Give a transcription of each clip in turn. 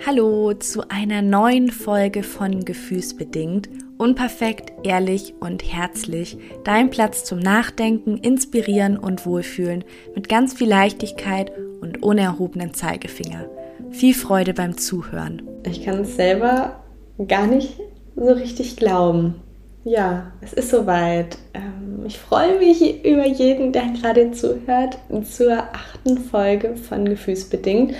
Hallo zu einer neuen Folge von Gefühlsbedingt. Unperfekt, ehrlich und herzlich. Dein Platz zum Nachdenken, Inspirieren und Wohlfühlen mit ganz viel Leichtigkeit und unerhobenen Zeigefinger. Viel Freude beim Zuhören. Ich kann es selber gar nicht so richtig glauben. Ja, es ist soweit. Ähm, ich freue mich über jeden, der gerade zuhört, zur achten Folge von Gefühlsbedingt.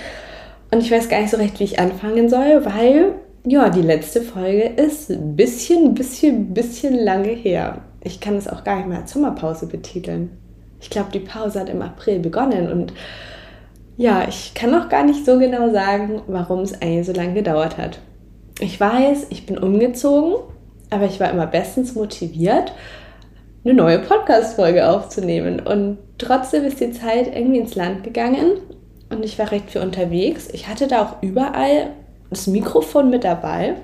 Und ich weiß gar nicht so recht, wie ich anfangen soll, weil ja, die letzte Folge ist ein bisschen, bisschen, bisschen lange her. Ich kann es auch gar nicht mehr als Sommerpause betiteln. Ich glaube, die Pause hat im April begonnen und ja, ich kann auch gar nicht so genau sagen, warum es eigentlich so lange gedauert hat. Ich weiß, ich bin umgezogen, aber ich war immer bestens motiviert, eine neue Podcast-Folge aufzunehmen. Und trotzdem ist die Zeit irgendwie ins Land gegangen und ich war recht viel unterwegs. Ich hatte da auch überall das Mikrofon mit dabei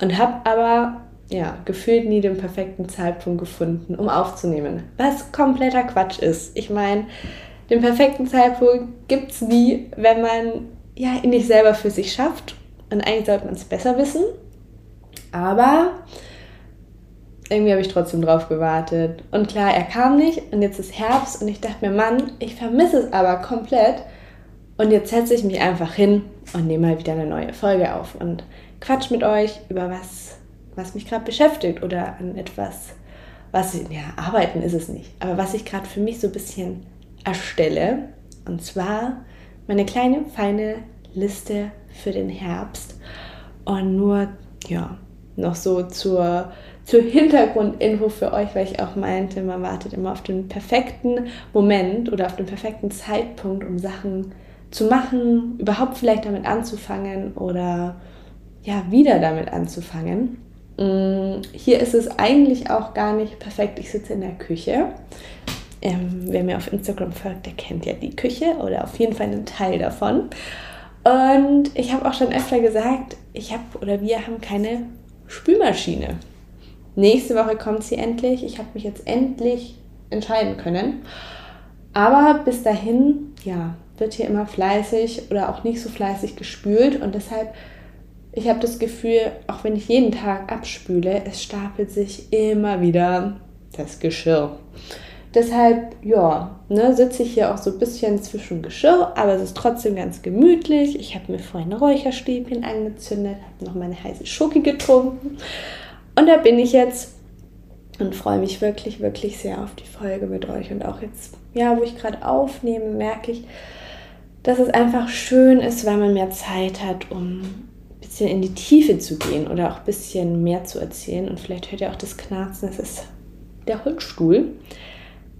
und habe aber ja, gefühlt nie den perfekten Zeitpunkt gefunden, um aufzunehmen. Was kompletter Quatsch ist. Ich meine, den perfekten Zeitpunkt gibt es nie, wenn man ja, ihn nicht selber für sich schafft. Und eigentlich sollte man es besser wissen. Aber irgendwie habe ich trotzdem drauf gewartet. Und klar, er kam nicht und jetzt ist Herbst und ich dachte mir, Mann, ich vermisse es aber komplett. Und jetzt setze ich mich einfach hin und nehme mal wieder eine neue Folge auf und quatsch mit euch über was, was mich gerade beschäftigt oder an etwas, was, ja, arbeiten ist es nicht, aber was ich gerade für mich so ein bisschen erstelle. Und zwar meine kleine, feine Liste für den Herbst. Und nur, ja, noch so zur, zur Hintergrundinfo für euch, weil ich auch meinte, man wartet immer auf den perfekten Moment oder auf den perfekten Zeitpunkt, um Sachen zu zu machen, überhaupt vielleicht damit anzufangen oder ja, wieder damit anzufangen. Mm, hier ist es eigentlich auch gar nicht perfekt. Ich sitze in der Küche. Ähm, wer mir auf Instagram folgt, der kennt ja die Küche oder auf jeden Fall einen Teil davon. Und ich habe auch schon öfter gesagt, ich habe oder wir haben keine Spülmaschine. Nächste Woche kommt sie endlich. Ich habe mich jetzt endlich entscheiden können. Aber bis dahin, ja, wird hier immer fleißig oder auch nicht so fleißig gespült und deshalb, ich habe das Gefühl, auch wenn ich jeden Tag abspüle, es stapelt sich immer wieder das Geschirr. Deshalb, ja, ne, sitze ich hier auch so ein bisschen zwischen Geschirr, aber es ist trotzdem ganz gemütlich. Ich habe mir vorhin Räucherstäbchen angezündet, habe noch meine heiße Schoki getrunken. Und da bin ich jetzt und freue mich wirklich, wirklich sehr auf die Folge mit euch. Und auch jetzt, ja, wo ich gerade aufnehme, merke ich, dass es einfach schön ist, weil man mehr Zeit hat, um ein bisschen in die Tiefe zu gehen oder auch ein bisschen mehr zu erzählen. Und vielleicht hört ihr auch das Knarzen, das ist der Holzstuhl.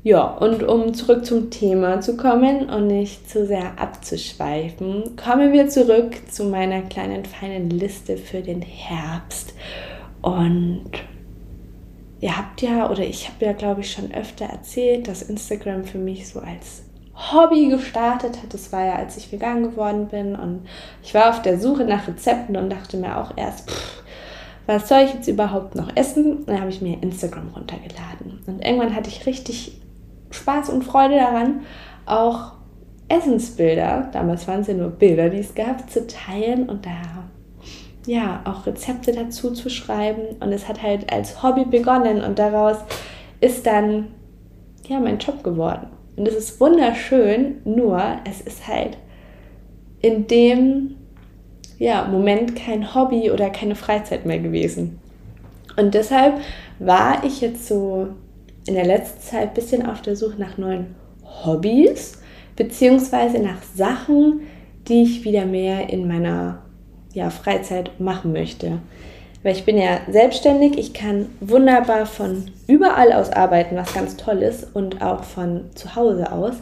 Ja, und um zurück zum Thema zu kommen und nicht zu sehr abzuschweifen, kommen wir zurück zu meiner kleinen feinen Liste für den Herbst. Und ihr habt ja, oder ich habe ja, glaube ich, schon öfter erzählt, dass Instagram für mich so als Hobby gestartet hat. Das war ja, als ich vegan geworden bin und ich war auf der Suche nach Rezepten und dachte mir auch erst, pff, was soll ich jetzt überhaupt noch essen? Dann habe ich mir Instagram runtergeladen. Und irgendwann hatte ich richtig Spaß und Freude daran, auch Essensbilder, damals waren es ja nur Bilder, die es gab, zu teilen und da ja auch Rezepte dazu zu schreiben. Und es hat halt als Hobby begonnen und daraus ist dann ja mein Job geworden. Und es ist wunderschön, nur es ist halt in dem ja, Moment kein Hobby oder keine Freizeit mehr gewesen. Und deshalb war ich jetzt so in der letzten Zeit ein bisschen auf der Suche nach neuen Hobbys, beziehungsweise nach Sachen, die ich wieder mehr in meiner ja, Freizeit machen möchte. Weil ich bin ja selbstständig, ich kann wunderbar von überall aus arbeiten, was ganz toll ist und auch von zu Hause aus.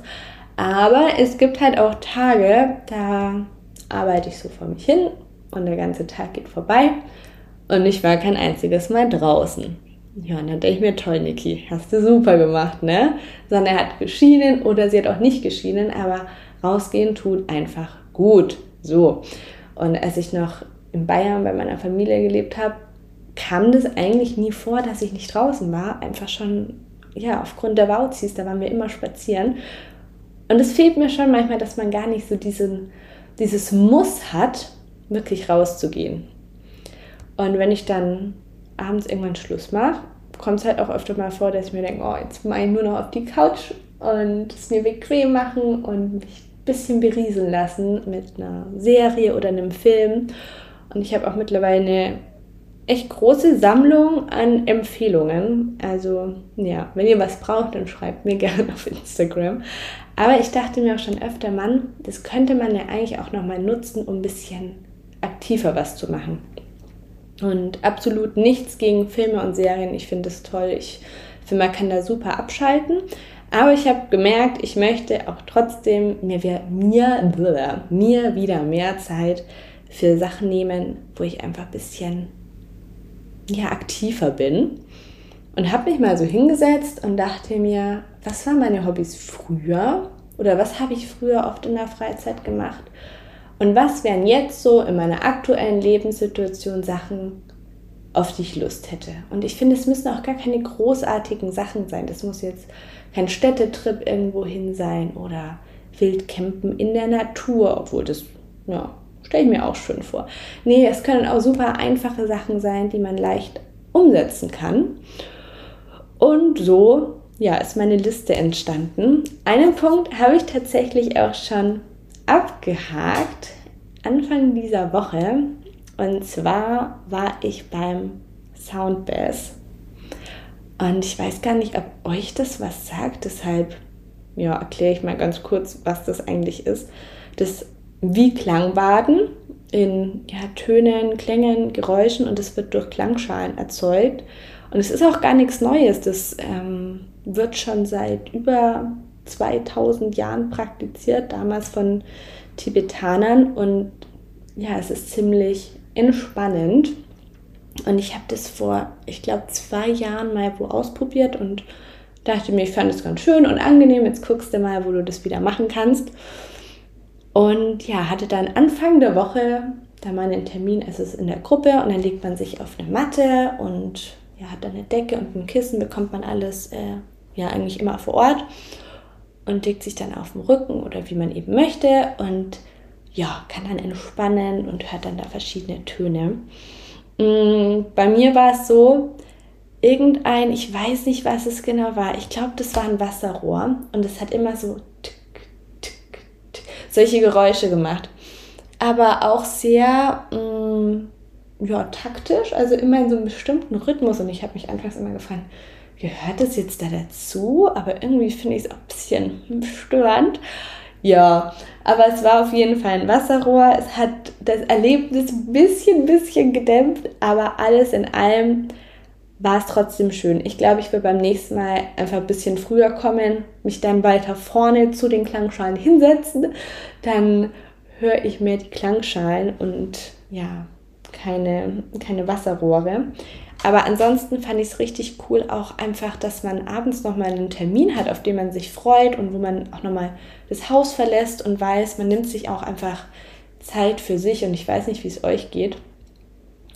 Aber es gibt halt auch Tage, da arbeite ich so vor mich hin und der ganze Tag geht vorbei und ich war kein einziges Mal draußen. Ja, und dann denke ich mir, toll, Niki, hast du super gemacht, ne? Sondern er hat geschienen oder sie hat auch nicht geschienen, aber rausgehen tut einfach gut. So. Und als ich noch in Bayern bei meiner Familie gelebt habe, kam das eigentlich nie vor, dass ich nicht draußen war. Einfach schon, ja, aufgrund der Wauzis, da waren wir immer spazieren. Und es fehlt mir schon manchmal, dass man gar nicht so diesen, dieses Muss hat, wirklich rauszugehen. Und wenn ich dann abends irgendwann Schluss mache, kommt es halt auch öfter mal vor, dass ich mir denke, oh, jetzt mache ich nur noch auf die Couch und es mir bequem machen und mich ein bisschen berieseln lassen mit einer Serie oder einem Film. Und ich habe auch mittlerweile eine echt große Sammlung an Empfehlungen. Also ja, wenn ihr was braucht, dann schreibt mir gerne auf Instagram. Aber ich dachte mir auch schon öfter, Mann, das könnte man ja eigentlich auch nochmal nutzen, um ein bisschen aktiver was zu machen. Und absolut nichts gegen Filme und Serien. Ich finde es toll. Ich finde, man kann da super abschalten. Aber ich habe gemerkt, ich möchte auch trotzdem mir, mir, mir wieder mehr Zeit für Sachen nehmen, wo ich einfach ein bisschen ja, aktiver bin. Und habe mich mal so hingesetzt und dachte mir, was waren meine Hobbys früher? Oder was habe ich früher oft in der Freizeit gemacht? Und was wären jetzt so in meiner aktuellen Lebenssituation Sachen, auf die ich Lust hätte? Und ich finde, es müssen auch gar keine großartigen Sachen sein. Das muss jetzt kein Städtetrip irgendwo hin sein oder Wildcampen in der Natur, obwohl das, ja, stelle ich mir auch schön vor. Nee, es können auch super einfache Sachen sein, die man leicht umsetzen kann. Und so, ja, ist meine Liste entstanden. Einen Punkt habe ich tatsächlich auch schon abgehakt Anfang dieser Woche. Und zwar war ich beim Soundbass. Und ich weiß gar nicht, ob euch das was sagt. Deshalb ja, erkläre ich mal ganz kurz, was das eigentlich ist. Das wie Klangbaden in ja, Tönen, Klängen, Geräuschen und es wird durch Klangschalen erzeugt. Und es ist auch gar nichts Neues. Das ähm, wird schon seit über 2000 Jahren praktiziert, damals von Tibetanern. Und ja, es ist ziemlich entspannend. Und ich habe das vor, ich glaube, zwei Jahren mal wo ausprobiert und dachte mir, ich fand es ganz schön und angenehm. Jetzt guckst du mal, wo du das wieder machen kannst. Und ja, hatte dann Anfang der Woche da mal einen Termin, es ist in der Gruppe und dann legt man sich auf eine Matte und ja, hat dann eine Decke und ein Kissen, bekommt man alles äh, ja eigentlich immer vor Ort und legt sich dann auf den Rücken oder wie man eben möchte und ja, kann dann entspannen und hört dann da verschiedene Töne. Mm, bei mir war es so, irgendein, ich weiß nicht, was es genau war, ich glaube, das war ein Wasserrohr und es hat immer so solche Geräusche gemacht. Aber auch sehr mh, mm, ja, taktisch, also immer in so einem bestimmten Rhythmus. Und ich habe mich anfangs immer gefragt, gehört das jetzt da dazu? Aber irgendwie finde ich es auch ein bisschen störend. Ja, aber es war auf jeden Fall ein Wasserrohr. Es hat das Erlebnis ein bisschen, bisschen gedämpft, aber alles in allem war es trotzdem schön. Ich glaube, ich will beim nächsten Mal einfach ein bisschen früher kommen, mich dann weiter vorne zu den Klangschalen hinsetzen. Dann höre ich mehr die Klangschalen und ja, keine, keine Wasserrohre. Aber ansonsten fand ich es richtig cool, auch einfach, dass man abends nochmal einen Termin hat, auf den man sich freut und wo man auch nochmal das Haus verlässt und weiß, man nimmt sich auch einfach Zeit für sich und ich weiß nicht, wie es euch geht.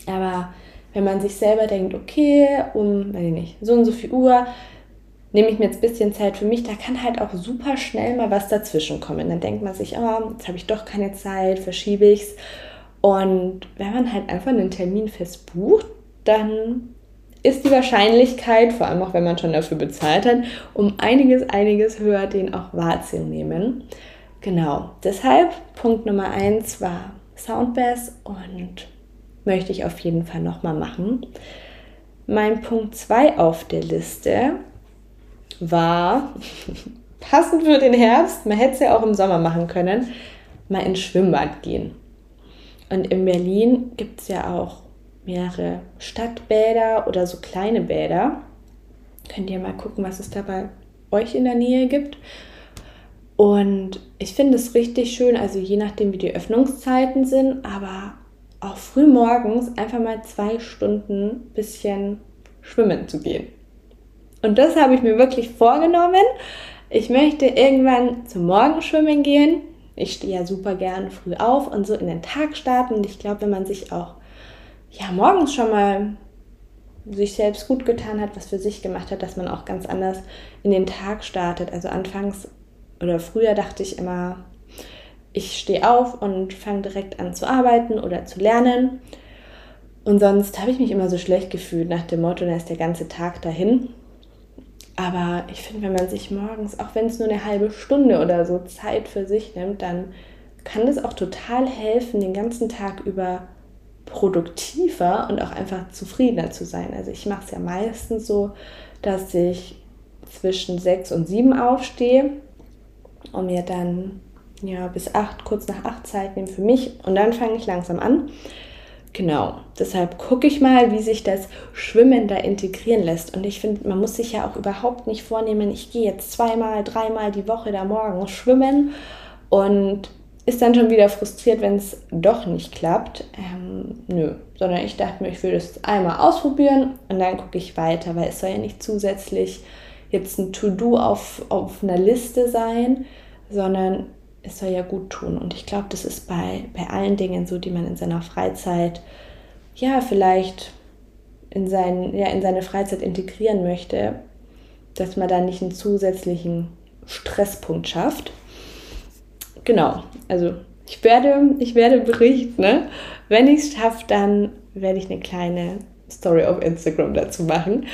Aber wenn man sich selber denkt, okay, um, weiß ich nicht, so und so viel Uhr nehme ich mir jetzt ein bisschen Zeit für mich, da kann halt auch super schnell mal was dazwischen kommen. Dann denkt man sich, oh, jetzt habe ich doch keine Zeit, verschiebe ich es. Und wenn man halt einfach einen Termin fest bucht, dann ist die Wahrscheinlichkeit, vor allem auch wenn man schon dafür bezahlt hat, um einiges, einiges höher, den auch wahrzunehmen. Genau, deshalb Punkt Nummer eins war Soundbass und möchte ich auf jeden Fall nochmal machen. Mein Punkt 2 auf der Liste war, passend für den Herbst, man hätte es ja auch im Sommer machen können, mal ins Schwimmbad gehen. Und in Berlin gibt es ja auch mehrere Stadtbäder oder so kleine Bäder. Könnt ihr mal gucken, was es da bei euch in der Nähe gibt. Und ich finde es richtig schön, also je nachdem, wie die Öffnungszeiten sind, aber auch früh morgens einfach mal zwei Stunden bisschen schwimmen zu gehen. Und das habe ich mir wirklich vorgenommen. Ich möchte irgendwann zum Morgenschwimmen gehen. Ich stehe ja super gern früh auf und so in den Tag starten. Und ich glaube, wenn man sich auch ja, morgens schon mal sich selbst gut getan hat, was für sich gemacht hat, dass man auch ganz anders in den Tag startet. Also anfangs oder früher dachte ich immer, ich stehe auf und fange direkt an zu arbeiten oder zu lernen. Und sonst habe ich mich immer so schlecht gefühlt nach dem Motto, da ist der ganze Tag dahin. Aber ich finde, wenn man sich morgens, auch wenn es nur eine halbe Stunde oder so Zeit für sich nimmt, dann kann das auch total helfen, den ganzen Tag über produktiver und auch einfach zufriedener zu sein. Also ich mache es ja meistens so, dass ich zwischen sechs und sieben aufstehe und mir dann ja bis acht, kurz nach acht Zeit nehme für mich und dann fange ich langsam an. Genau, deshalb gucke ich mal, wie sich das Schwimmen da integrieren lässt. Und ich finde, man muss sich ja auch überhaupt nicht vornehmen, ich gehe jetzt zweimal, dreimal die Woche da morgens schwimmen und ist dann schon wieder frustriert, wenn es doch nicht klappt. Ähm, nö, sondern ich dachte mir, ich will das einmal ausprobieren und dann gucke ich weiter, weil es soll ja nicht zusätzlich jetzt ein To-Do auf, auf einer Liste sein, sondern es soll ja gut tun. Und ich glaube, das ist bei, bei allen Dingen so, die man in seiner Freizeit, ja, vielleicht in, sein, ja, in seine Freizeit integrieren möchte, dass man da nicht einen zusätzlichen Stresspunkt schafft. Genau, also ich werde, ich werde berichten. Ne? Wenn ich es schaffe, dann werde ich eine kleine Story auf Instagram dazu machen.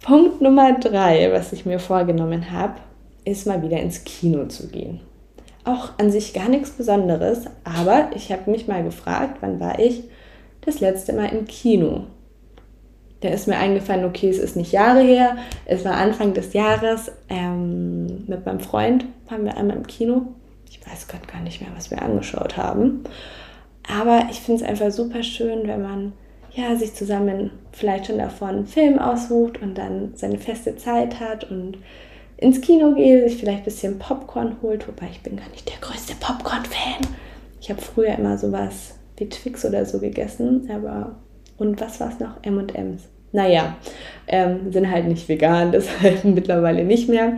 Punkt Nummer drei, was ich mir vorgenommen habe, ist mal wieder ins Kino zu gehen auch an sich gar nichts Besonderes, aber ich habe mich mal gefragt, wann war ich das letzte Mal im Kino? Da ist mir eingefallen, okay, es ist nicht Jahre her, es war Anfang des Jahres. Ähm, mit meinem Freund waren wir einmal im Kino. Ich weiß gerade gar nicht mehr, was wir angeschaut haben. Aber ich finde es einfach super schön, wenn man ja, sich zusammen vielleicht schon davon einen Film aussucht und dann seine feste Zeit hat und ins Kino gehe, sich vielleicht ein bisschen Popcorn holt, wobei ich bin gar nicht der größte Popcorn-Fan. Ich habe früher immer sowas wie Twix oder so gegessen, aber und was war es noch? M&M's. Naja, ähm, sind halt nicht vegan, deshalb mittlerweile nicht mehr.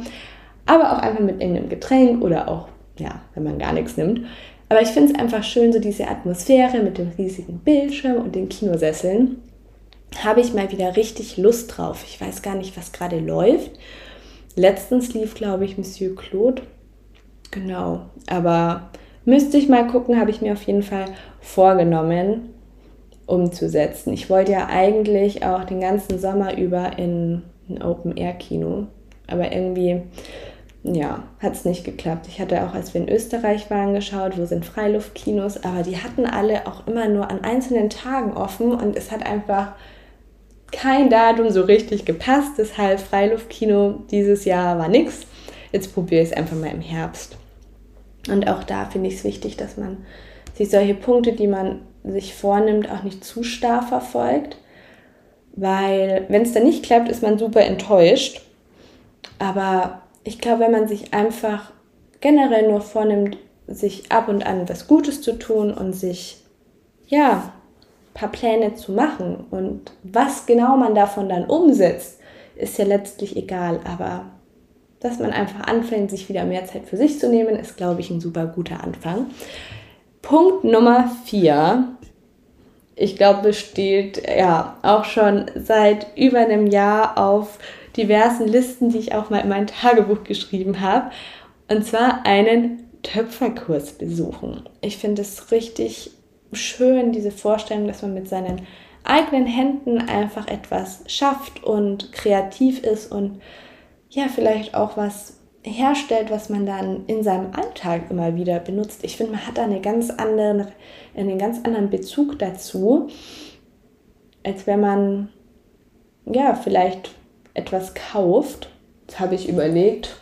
Aber auch einfach mit irgendeinem Getränk oder auch, ja, wenn man gar nichts nimmt. Aber ich finde es einfach schön, so diese Atmosphäre mit dem riesigen Bildschirm und den Kinosesseln. Habe ich mal wieder richtig Lust drauf. Ich weiß gar nicht, was gerade läuft. Letztens lief, glaube ich, Monsieur Claude. Genau. Aber müsste ich mal gucken, habe ich mir auf jeden Fall vorgenommen, umzusetzen. Ich wollte ja eigentlich auch den ganzen Sommer über in ein Open-Air-Kino. Aber irgendwie, ja, hat es nicht geklappt. Ich hatte auch, als wir in Österreich waren, geschaut, wo sind Freiluftkinos, aber die hatten alle auch immer nur an einzelnen Tagen offen und es hat einfach kein Datum so richtig gepasst. Deshalb Freiluftkino dieses Jahr war nichts. Jetzt probiere ich es einfach mal im Herbst. Und auch da finde ich es wichtig, dass man sich solche Punkte, die man sich vornimmt, auch nicht zu starr verfolgt. Weil wenn es dann nicht klappt, ist man super enttäuscht. Aber ich glaube, wenn man sich einfach generell nur vornimmt, sich ab und an was Gutes zu tun und sich ja paar Pläne zu machen. Und was genau man davon dann umsetzt, ist ja letztlich egal. Aber dass man einfach anfängt, sich wieder mehr Zeit für sich zu nehmen, ist, glaube ich, ein super guter Anfang. Punkt Nummer vier. Ich glaube, steht ja auch schon seit über einem Jahr auf diversen Listen, die ich auch mal in mein Tagebuch geschrieben habe. Und zwar einen Töpferkurs besuchen. Ich finde es richtig schön, diese Vorstellung, dass man mit seinen eigenen Händen einfach etwas schafft und kreativ ist und ja, vielleicht auch was herstellt, was man dann in seinem Alltag immer wieder benutzt. Ich finde, man hat da eine ganz andere, einen ganz anderen Bezug dazu, als wenn man ja vielleicht etwas kauft. Das habe ich überlegt,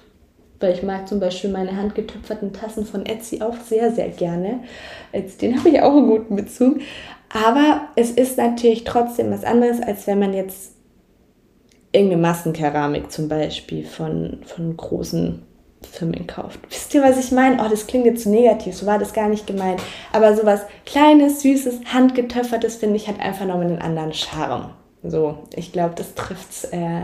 weil ich mag zum Beispiel meine handgetöpferten Tassen von Etsy auch sehr, sehr gerne. Als den habe ich auch einen guten Bezug. Aber es ist natürlich trotzdem was anderes, als wenn man jetzt irgendeine Massenkeramik zum Beispiel von, von großen Firmen kauft. Wisst ihr, was ich meine? Oh, das klingt jetzt zu negativ, so war das gar nicht gemeint. Aber sowas Kleines, Süßes, Handgetöpfertes, finde ich, hat einfach nochmal einen anderen Charme. So, ich glaube, das trifft es äh,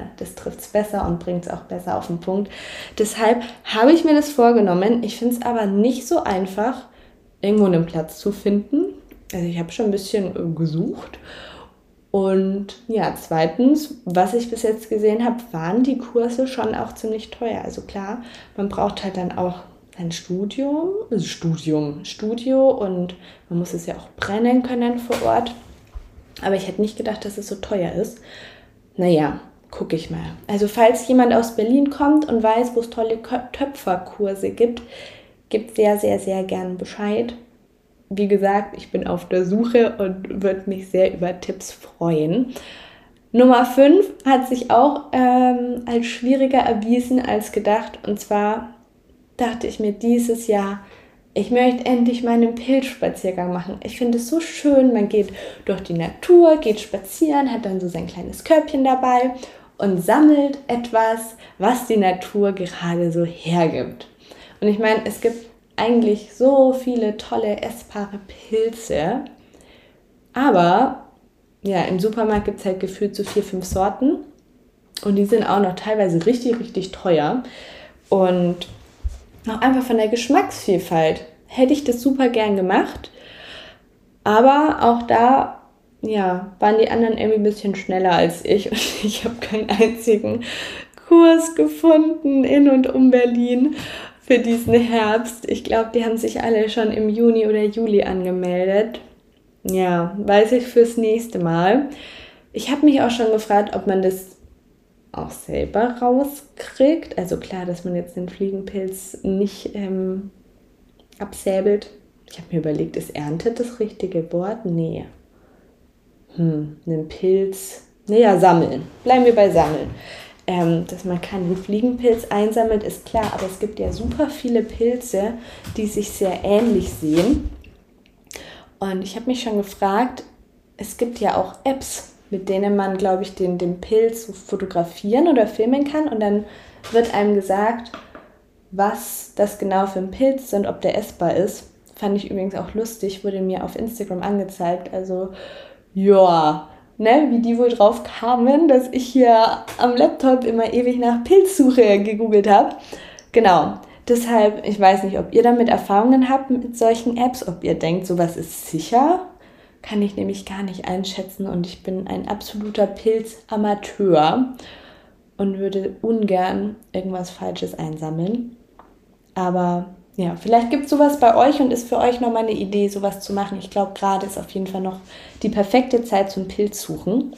besser und bringt es auch besser auf den Punkt. Deshalb habe ich mir das vorgenommen. Ich finde es aber nicht so einfach, irgendwo einen Platz zu finden. Also ich habe schon ein bisschen äh, gesucht. Und ja, zweitens, was ich bis jetzt gesehen habe, waren die Kurse schon auch ziemlich teuer. Also klar, man braucht halt dann auch sein Studium, also Studium, Studio und man muss es ja auch brennen können vor Ort. Aber ich hätte nicht gedacht, dass es so teuer ist. Naja, gucke ich mal. Also falls jemand aus Berlin kommt und weiß, wo es tolle Töpferkurse gibt, gibt sehr, sehr, sehr gern Bescheid. Wie gesagt, ich bin auf der Suche und würde mich sehr über Tipps freuen. Nummer 5 hat sich auch ähm, als schwieriger erwiesen als gedacht. Und zwar dachte ich mir dieses Jahr, ich möchte endlich meinen Pilzspaziergang machen. Ich finde es so schön, man geht durch die Natur, geht spazieren, hat dann so sein kleines Körbchen dabei und sammelt etwas, was die Natur gerade so hergibt. Und ich meine, es gibt eigentlich so viele tolle essbare Pilze, aber ja, im Supermarkt gibt es halt gefühlt so vier, fünf Sorten und die sind auch noch teilweise richtig, richtig teuer. Und auch einfach von der Geschmacksvielfalt hätte ich das super gern gemacht. Aber auch da, ja, waren die anderen irgendwie ein bisschen schneller als ich und ich habe keinen einzigen Kurs gefunden in und um Berlin für diesen Herbst. Ich glaube, die haben sich alle schon im Juni oder Juli angemeldet. Ja, weiß ich fürs nächste Mal. Ich habe mich auch schon gefragt, ob man das auch selber rauskriegt. Also klar, dass man jetzt den Fliegenpilz nicht ähm, absäbelt. Ich habe mir überlegt, ist erntet das richtige Wort? Nee. Hm, einen Pilz. Naja, sammeln. Bleiben wir bei sammeln. Ähm, dass man keinen Fliegenpilz einsammelt, ist klar, aber es gibt ja super viele Pilze, die sich sehr ähnlich sehen. Und ich habe mich schon gefragt, es gibt ja auch Apps, mit denen man, glaube ich, den, den Pilz fotografieren oder filmen kann. Und dann wird einem gesagt, was das genau für ein Pilz ist und ob der essbar ist. Fand ich übrigens auch lustig, wurde mir auf Instagram angezeigt. Also, ja, ne, wie die wohl drauf kamen, dass ich hier am Laptop immer ewig nach Pilzsuche gegoogelt habe. Genau. Deshalb, ich weiß nicht, ob ihr damit Erfahrungen habt mit solchen Apps, ob ihr denkt, sowas ist sicher kann ich nämlich gar nicht einschätzen und ich bin ein absoluter Pilzamateur und würde ungern irgendwas Falsches einsammeln. Aber ja, vielleicht gibt es sowas bei euch und ist für euch nochmal eine Idee, sowas zu machen. Ich glaube, gerade ist auf jeden Fall noch die perfekte Zeit zum Pilz suchen.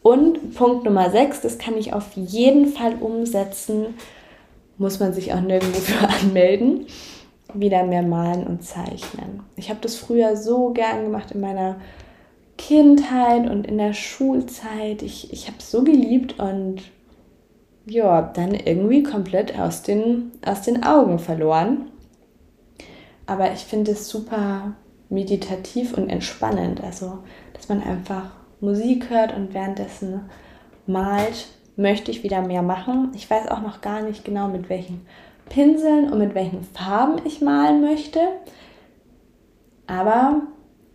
Und Punkt Nummer 6, das kann ich auf jeden Fall umsetzen, muss man sich auch nirgendwo für anmelden wieder mehr malen und zeichnen. Ich habe das früher so gern gemacht in meiner Kindheit und in der Schulzeit. Ich, ich habe es so geliebt und ja, dann irgendwie komplett aus den, aus den Augen verloren. Aber ich finde es super meditativ und entspannend. Also, dass man einfach Musik hört und währenddessen malt, möchte ich wieder mehr machen. Ich weiß auch noch gar nicht genau, mit welchen Pinseln und mit welchen Farben ich malen möchte. Aber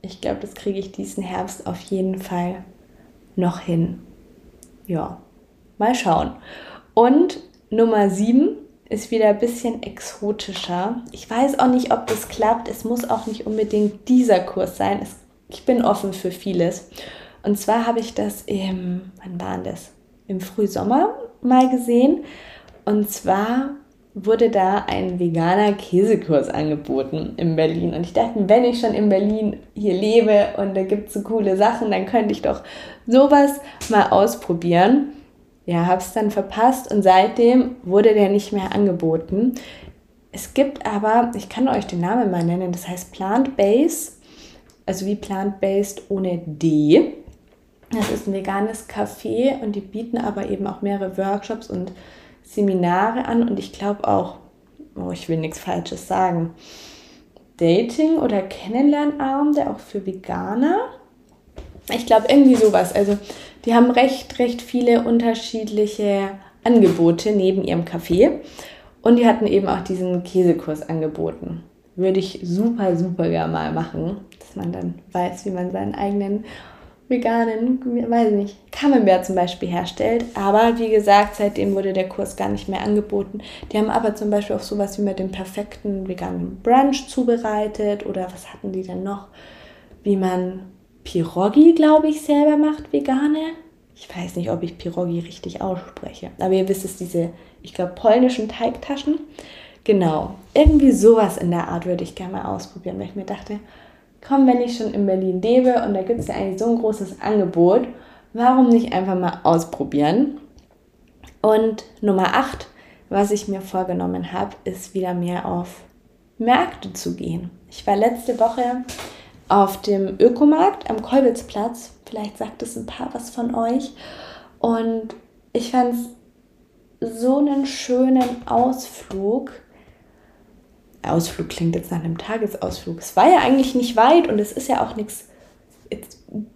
ich glaube, das kriege ich diesen Herbst auf jeden Fall noch hin. Ja, mal schauen. Und Nummer 7 ist wieder ein bisschen exotischer. Ich weiß auch nicht, ob das klappt. Es muss auch nicht unbedingt dieser Kurs sein. Es, ich bin offen für vieles. Und zwar habe ich das im, wann war das? Im Frühsommer mal gesehen. Und zwar wurde da ein veganer Käsekurs angeboten in Berlin. Und ich dachte, wenn ich schon in Berlin hier lebe und da gibt es so coole Sachen, dann könnte ich doch sowas mal ausprobieren. Ja, habe es dann verpasst und seitdem wurde der nicht mehr angeboten. Es gibt aber, ich kann euch den Namen mal nennen, das heißt Plant-Based, also wie Plant-Based ohne D. Das ist ein veganes Café und die bieten aber eben auch mehrere Workshops und Seminare an und ich glaube auch, oh, ich will nichts Falsches sagen, Dating- oder Kennenlernabende auch für Veganer. Ich glaube irgendwie sowas. Also die haben recht, recht viele unterschiedliche Angebote neben ihrem Café. Und die hatten eben auch diesen Käsekurs angeboten. Würde ich super, super gerne mal machen, dass man dann weiß, wie man seinen eigenen veganen, weiß nicht, Camembert zum Beispiel herstellt. Aber wie gesagt, seitdem wurde der Kurs gar nicht mehr angeboten. Die haben aber zum Beispiel auch sowas wie mit dem perfekten veganen Brunch zubereitet. Oder was hatten die denn noch? Wie man Pirogi, glaube ich, selber macht, vegane. Ich weiß nicht, ob ich Pirogi richtig ausspreche. Aber ihr wisst es, diese, ich glaube, polnischen Teigtaschen. genau, irgendwie sowas in der Art würde ich gerne mal ausprobieren, weil ich mir dachte, komm, wenn ich schon in Berlin lebe und da gibt es ja eigentlich so ein großes Angebot, warum nicht einfach mal ausprobieren? Und Nummer 8, was ich mir vorgenommen habe, ist wieder mehr auf Märkte zu gehen. Ich war letzte Woche auf dem Ökomarkt am Kolbitzplatz. Vielleicht sagt es ein paar was von euch. Und ich fand es so einen schönen Ausflug. Ausflug klingt jetzt nach einem Tagesausflug. Es war ja eigentlich nicht weit und es ist ja auch nichts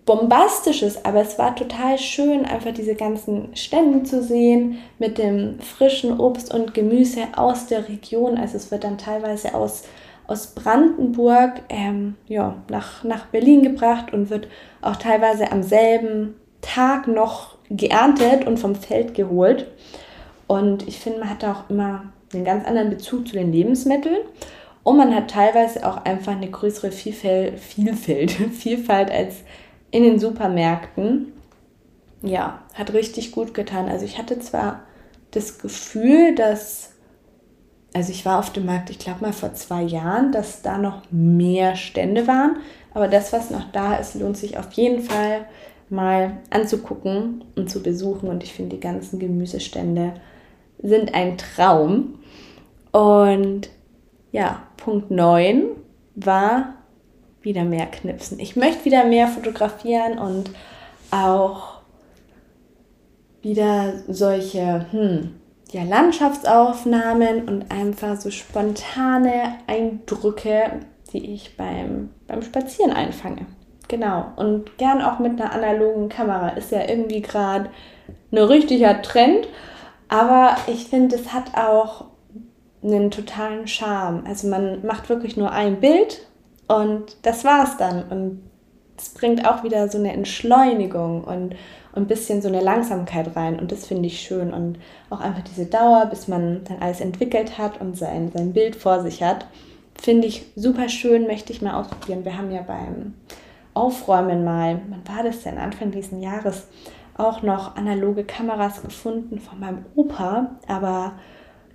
bombastisches, aber es war total schön, einfach diese ganzen Stände zu sehen mit dem frischen Obst und Gemüse aus der Region. Also es wird dann teilweise aus, aus Brandenburg ähm, ja, nach, nach Berlin gebracht und wird auch teilweise am selben Tag noch geerntet und vom Feld geholt. Und ich finde, man hat auch immer einen ganz anderen Bezug zu den Lebensmitteln. Und man hat teilweise auch einfach eine größere Vielfalt, Vielfalt, Vielfalt als in den Supermärkten. Ja, hat richtig gut getan. Also ich hatte zwar das Gefühl, dass, also ich war auf dem Markt, ich glaube mal vor zwei Jahren, dass da noch mehr Stände waren. Aber das, was noch da ist, lohnt sich auf jeden Fall mal anzugucken und zu besuchen. Und ich finde, die ganzen Gemüsestände sind ein Traum. Und ja, Punkt 9 war wieder mehr knipsen. Ich möchte wieder mehr fotografieren und auch wieder solche hm, ja, Landschaftsaufnahmen und einfach so spontane Eindrücke, die ich beim, beim Spazieren einfange. Genau. Und gern auch mit einer analogen Kamera. Ist ja irgendwie gerade ein richtiger Trend. Aber ich finde, es hat auch einen totalen Charme. Also man macht wirklich nur ein Bild und das war's dann. Und es bringt auch wieder so eine Entschleunigung und, ein bisschen so eine Langsamkeit rein. Und das finde ich schön. Und auch einfach diese Dauer, bis man dann alles entwickelt hat und sein, sein Bild vor sich hat, finde ich super schön, möchte ich mal ausprobieren. Wir haben ja beim Aufräumen mal, wann war das denn? Anfang dieses Jahres auch noch analoge Kameras gefunden von meinem Opa, aber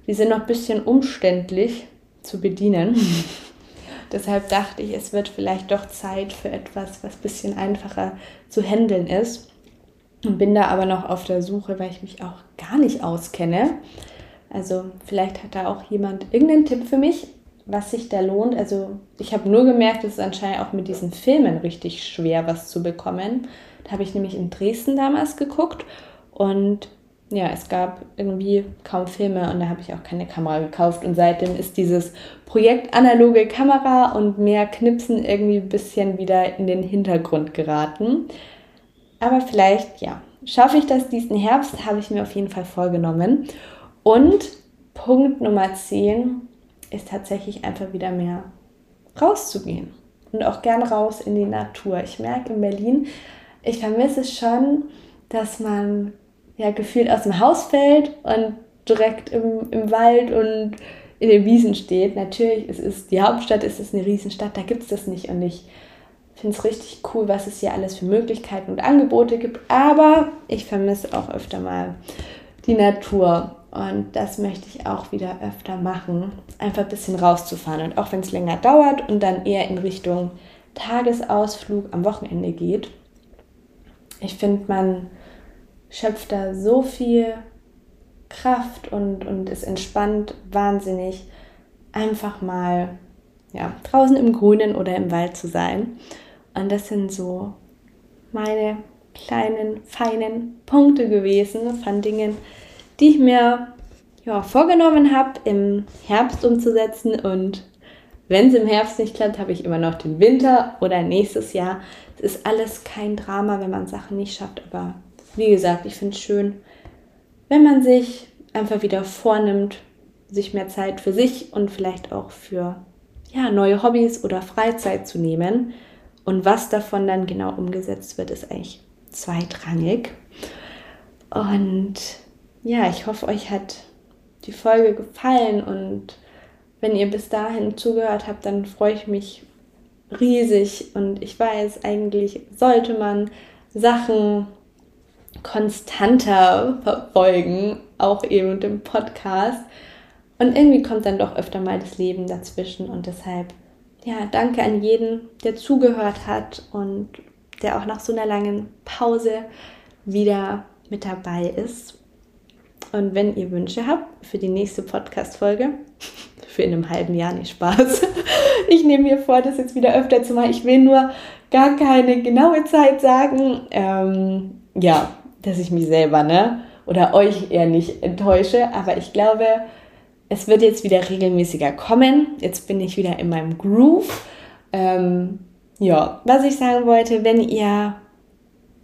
die sind noch ein bisschen umständlich zu bedienen. Deshalb dachte ich, es wird vielleicht doch Zeit für etwas, was ein bisschen einfacher zu handeln ist. Und bin da aber noch auf der Suche, weil ich mich auch gar nicht auskenne. Also vielleicht hat da auch jemand irgendeinen Tipp für mich, was sich da lohnt. Also ich habe nur gemerkt, es ist anscheinend auch mit diesen Filmen richtig schwer, was zu bekommen. Da habe ich nämlich in Dresden damals geguckt und ja, es gab irgendwie kaum Filme und da habe ich auch keine Kamera gekauft. Und seitdem ist dieses Projekt analoge Kamera und mehr Knipsen irgendwie ein bisschen wieder in den Hintergrund geraten. Aber vielleicht, ja, schaffe ich das diesen Herbst, habe ich mir auf jeden Fall vorgenommen. Und Punkt Nummer 10 ist tatsächlich einfach wieder mehr rauszugehen. Und auch gern raus in die Natur. Ich merke in Berlin, ich vermisse es schon, dass man ja gefühlt aus dem Haus fällt und direkt im, im Wald und in den Wiesen steht. Natürlich, es ist die Hauptstadt, es ist eine Riesenstadt, da gibt es das nicht. Und ich finde es richtig cool, was es hier alles für Möglichkeiten und Angebote gibt. Aber ich vermisse auch öfter mal die Natur. Und das möchte ich auch wieder öfter machen. Einfach ein bisschen rauszufahren. Und auch wenn es länger dauert und dann eher in Richtung Tagesausflug am Wochenende geht. Ich finde, man schöpft da so viel Kraft und, und es entspannt wahnsinnig, einfach mal ja, draußen im Grünen oder im Wald zu sein. Und das sind so meine kleinen, feinen Punkte gewesen von Dingen, die ich mir ja, vorgenommen habe, im Herbst umzusetzen. Und wenn es im Herbst nicht klappt, habe ich immer noch den Winter oder nächstes Jahr. Es ist alles kein Drama, wenn man Sachen nicht schafft, aber wie gesagt, ich finde es schön, wenn man sich einfach wieder vornimmt, sich mehr Zeit für sich und vielleicht auch für ja, neue Hobbys oder Freizeit zu nehmen. Und was davon dann genau umgesetzt wird, ist eigentlich zweitrangig. Und ja, ich hoffe, euch hat die Folge gefallen und wenn ihr bis dahin zugehört habt, dann freue ich mich riesig und ich weiß, eigentlich sollte man Sachen konstanter verfolgen, auch eben mit dem Podcast. Und irgendwie kommt dann doch öfter mal das Leben dazwischen und deshalb, ja, danke an jeden, der zugehört hat und der auch nach so einer langen Pause wieder mit dabei ist. Und wenn ihr Wünsche habt für die nächste Podcast-Folge, für in einem halben Jahr nicht Spaß. Ich nehme mir vor, das jetzt wieder öfter zu machen. Ich will nur gar keine genaue Zeit sagen. Ähm, ja, dass ich mich selber, ne? Oder euch eher nicht enttäusche. Aber ich glaube, es wird jetzt wieder regelmäßiger kommen. Jetzt bin ich wieder in meinem Groove. Ähm, ja, was ich sagen wollte, wenn ihr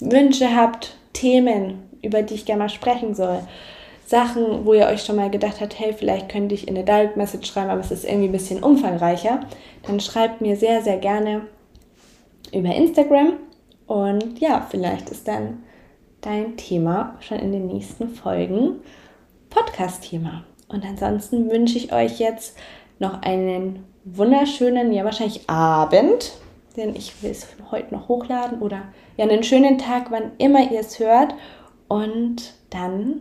Wünsche habt, Themen, über die ich gerne mal sprechen soll, Sachen, wo ihr euch schon mal gedacht habt, hey, vielleicht könnte ich in eine Direct Message schreiben, aber es ist irgendwie ein bisschen umfangreicher, dann schreibt mir sehr, sehr gerne über Instagram. Und ja, vielleicht ist dann dein Thema schon in den nächsten Folgen Podcast-Thema. Und ansonsten wünsche ich euch jetzt noch einen wunderschönen, ja wahrscheinlich Abend, denn ich will es heute noch hochladen oder ja einen schönen Tag, wann immer ihr es hört. Und dann